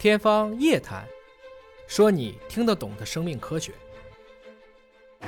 天方夜谭，说你听得懂的生命科学。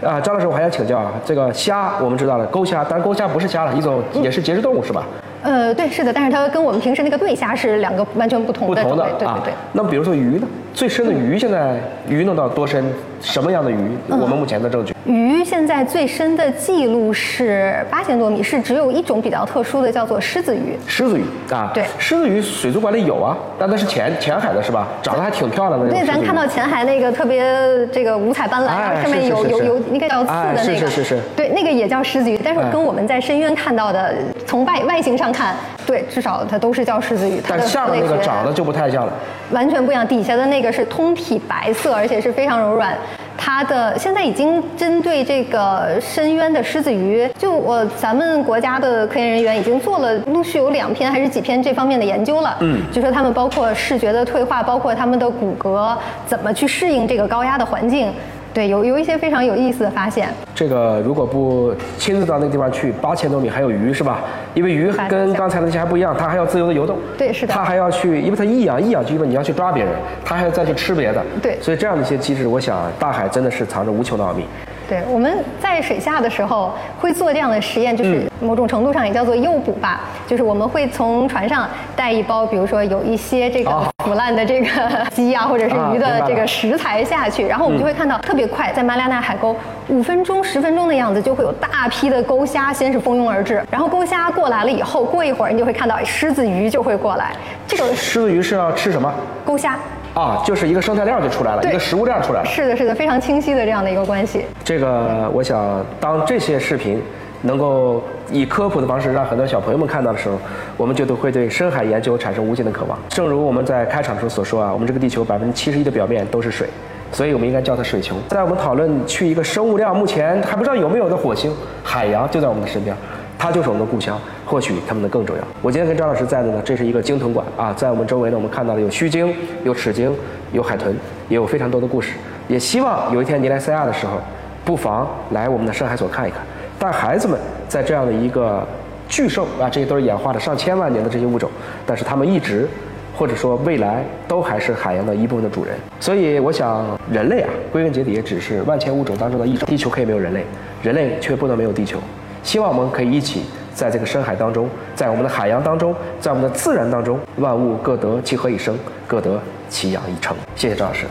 啊，张老师，我还想请教啊，这个虾我们知道了，钩虾，但是钩虾不是虾了，一种也是节肢动物是吧？呃，对，是的，但是它跟我们平时那个对虾是两个完全不同的不同的对对啊对。。那么比如说鱼呢？最深的鱼现在鱼能到多深？什么样的鱼？嗯我们目前的证据。鱼现在最深的记录是八千多米，是只有一种比较特殊的，叫做狮子鱼。狮子鱼啊，对狮子鱼水族馆里有啊，但那是浅浅海的是吧？长得还挺漂亮的对。咱看到浅海那个特别这个五彩斑斓，哎然后上面有有有那个叫刺的哎那个，是是是是对，那个也叫狮子鱼，但是哎跟我们在深渊看到的，从外外形上看，对，至少它都是叫狮子鱼。但下面那个长得就不太像了。完全不一样，底下的那个是通体白色，而且是非常柔软。它的现在已经针对这个深渊的狮子鱼，就我咱们国家的科研人员已经做了陆续有两篇还是几篇这方面的研究了。嗯就说他们包括视觉的退化，包括他们的骨骼怎么去适应这个高压的环境。对，有有一些非常有意思的发现。这个如果不亲自到那个地方去，八千多米还有鱼是吧？因为鱼跟刚才那些还不一样，它还要自由的游动。对是的它还要去，因为它一养一养就因为你要去抓别人，它还要再去吃别的。对所以这样的一些机制，我想大海真的是藏着无穷的奥秘。对，我们在水下的时候会做这样的实验，就是某种程度上也叫做诱捕吧，就是我们会从船上带一包，比如说有一些这个哦。腐烂的这个鸡啊，或者是鱼的这个食材下去，然后我们就会看到特别快，在马里亚纳海沟五分钟、十分钟的样子，就会有大批的钩虾先是蜂拥而至，然后钩虾过来了以后，过一会儿你就会看到狮子鱼就会过来，这个狮子鱼是要吃什么？钩虾啊，就是一个生态链就出来了，一个食物链出来了。是的，是的，非常清晰的这样的一个关系。这个，我想当这些视频能够以科普的方式让很多小朋友们看到的时候，我们就都会对深海研究产生无尽的渴望。正如我们在开场时候所说啊，我们这个地球百分之七十一的表面都是水，所以我们应该叫它水球。在我们讨论去一个生物量目前还不知道有没有的火星，海洋就在我们的身边。它就是我们的故乡，或许它们的更重要。我今天跟张老师在的呢，这是一个鲸豚馆啊，在我们周围呢，我们看到了有须鲸、有齿鲸、有海豚，也有非常多的故事。也希望有一天您来三亚的时候，不妨来我们的深海所看一看，带孩子们在这样的一个巨兽啊，这些都是演化了上千万年的这些物种，但是它们一直。或者说未来都还是海洋的一部分的主人，所以我想人类啊，归根结底也只是万千物种当中的一种。地球可以没有人类，人类却不能没有地球。希望我们可以一起在这个深海当中，在我们的海洋当中，在我们的自然当中，万物各得其和一生，各得其养一成。谢谢张老师。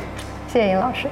谢谢尹老师。